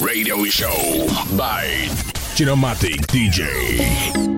Radio Show by Genomatic DJ.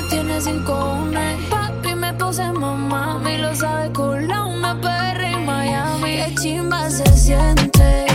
Guerra. Que en la disco me esperan mis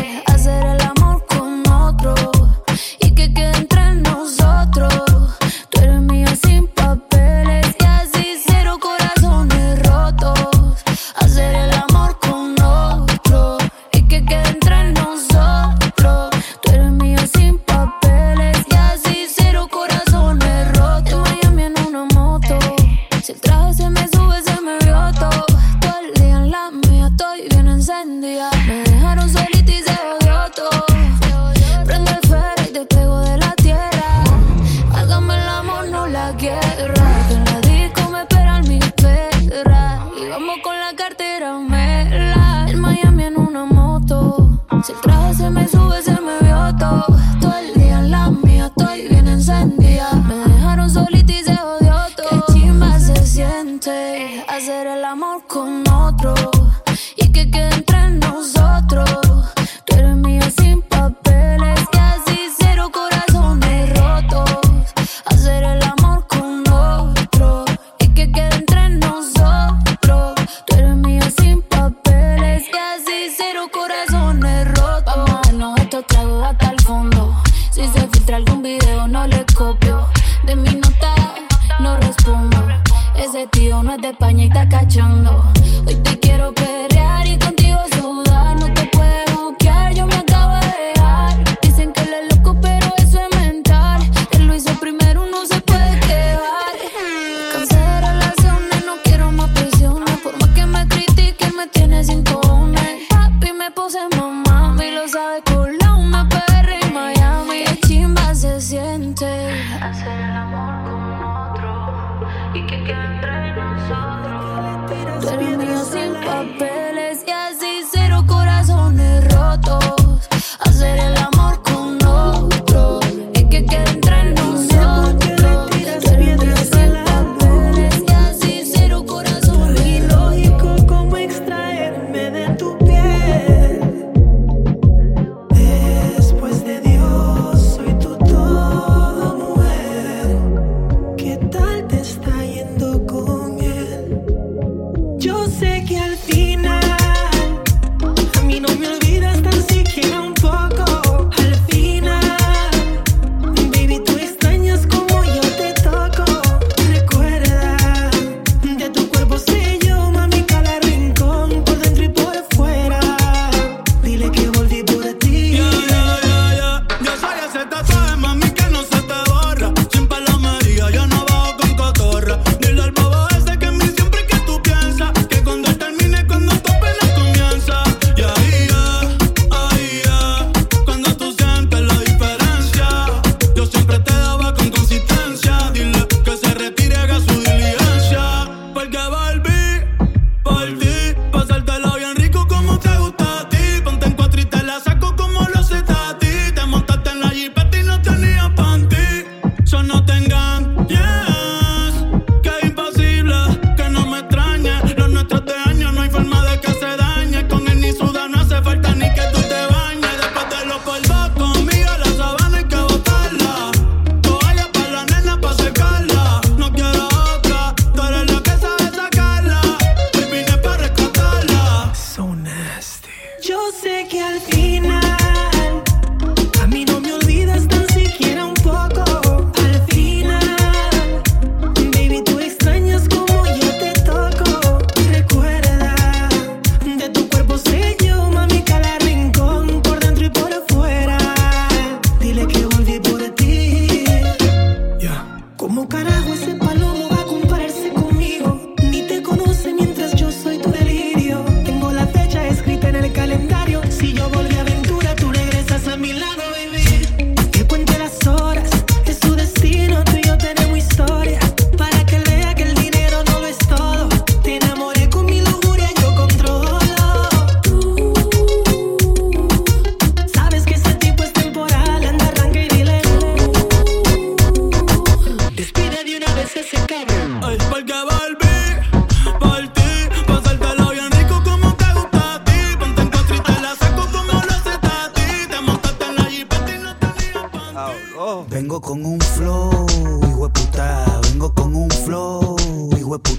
Oh. Vengo con un flow, hijo de. Vengo con un flow, hijo de.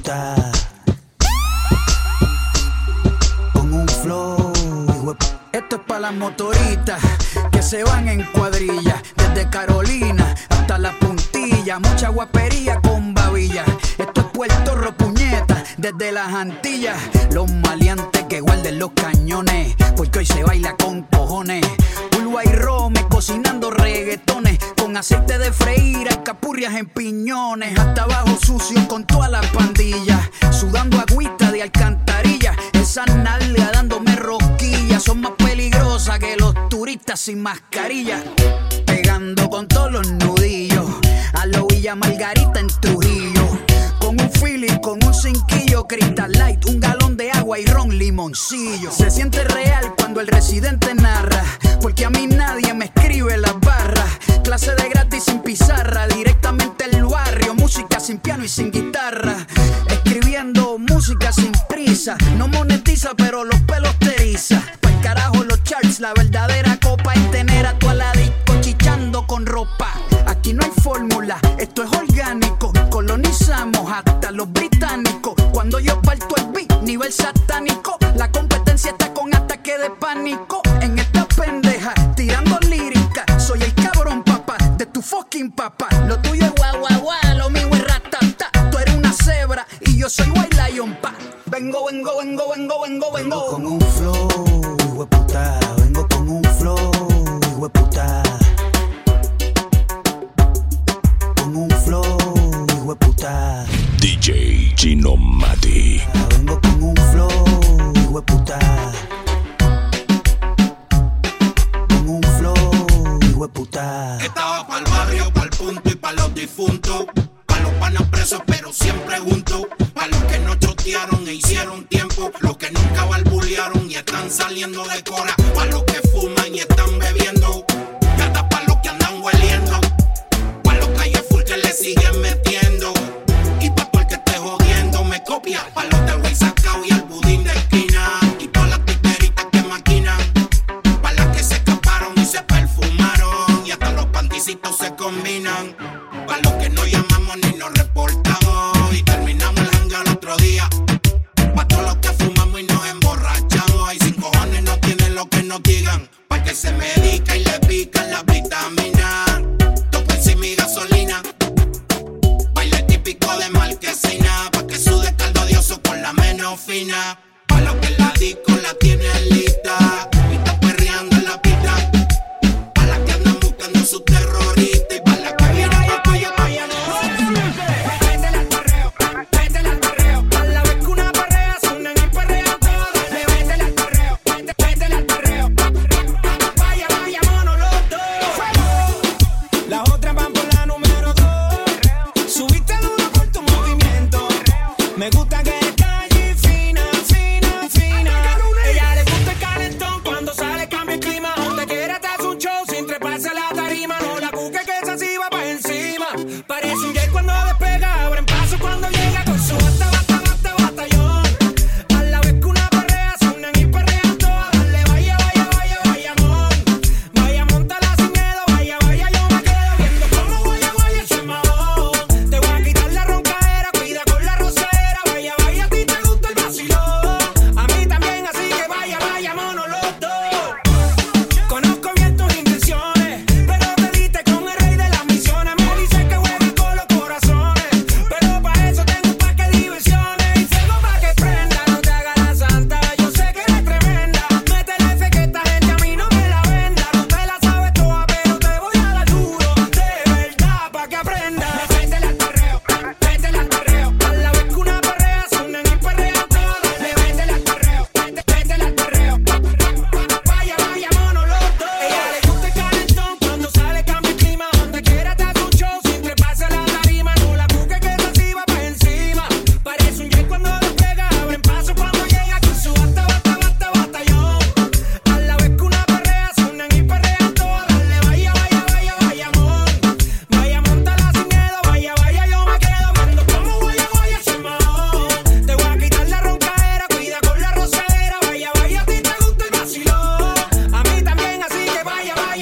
Con un flow, hijo Esto es para las motoritas que se van en cuadrilla. Desde Carolina hasta la puntilla. Mucha guapería con babilla. Esto es Puerto Ropuñeta, desde las Antillas. Los maleantes que guarden los cañones, porque hoy se baila con cojones. Pulva y rome cocinando reggaetones, con aceite de freír, capurrias en piñones, hasta abajo sucio con toda la pandilla, sudando agüita de alcantarilla, esa nalga dándome rosquillas, son más peligrosas que los turistas sin mascarilla, pegando con todos los nudillos, a la Villa Margarita en Trujillo. y ron limoncillo. Se siente real cuando el residente narra, porque a mí nadie me escribe las barras. Clase de gratis sin pizarra, directamente el barrio, música sin piano y sin guitarra. Escribiendo música sin prisa, no monetiza pero los pelos te eriza. Pa'l carajo los charts, la verdadera vengo, vengo, vengo, vengo, vengo. Vengo con un flow, hijo puta. Vengo con un flow, hijo puta. requisitos se combinan. Para los que no llaman.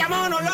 monólogo.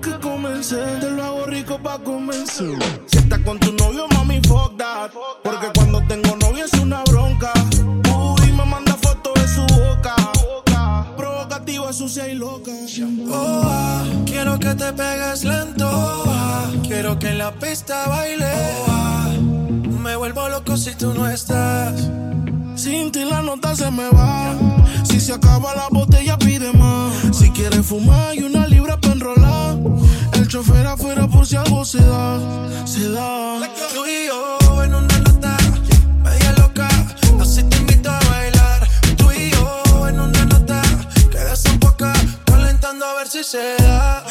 que comencé. Te lo hago rico pa' comenzar. Si estás con tu novio, mami, fuck that. Porque cuando tengo novio es una bronca. Uy, me manda fotos de su boca. Provocativa, sucia y loca. Oh, ah, quiero que te pegues lento. Oh, ah, quiero que en la pista baile. Oh, ah, me vuelvo loco si tú no estás. Sin ti la nota se me va. Si se acaba la botella, pide más. Si quieres fumar, hay una libra enrolar. El chofer afuera por si algo se da, se da. Tú y yo en una nota, media loca, así te invito a bailar. Tú y yo en una nota, quedas un poco, calentando a ver si se da.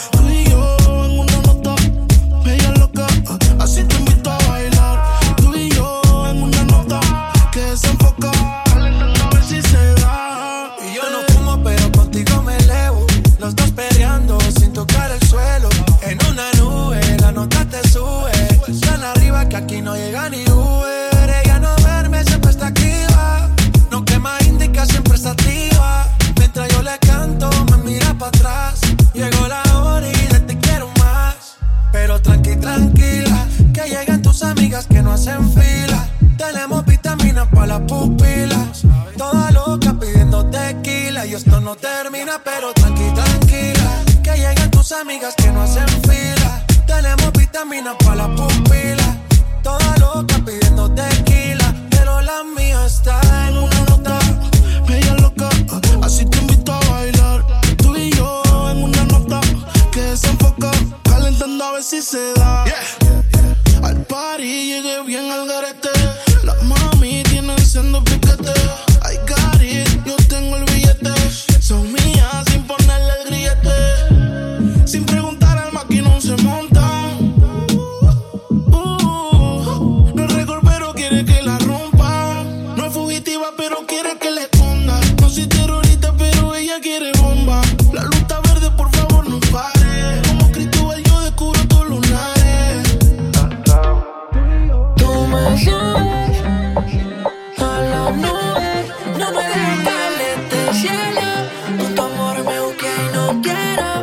that I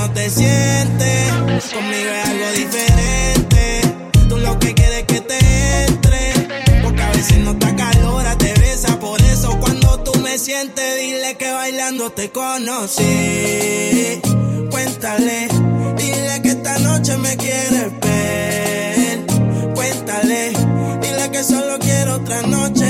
no te sientes. Conmigo es algo diferente. Tú lo que quieres es que te entre. Porque a veces no está calora, te besa. Por eso cuando tú me sientes, dile que bailando te conocí. Cuéntale, dile que esta noche me quieres ver. Cuéntale, dile que solo quiero otra noche.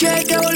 Check out.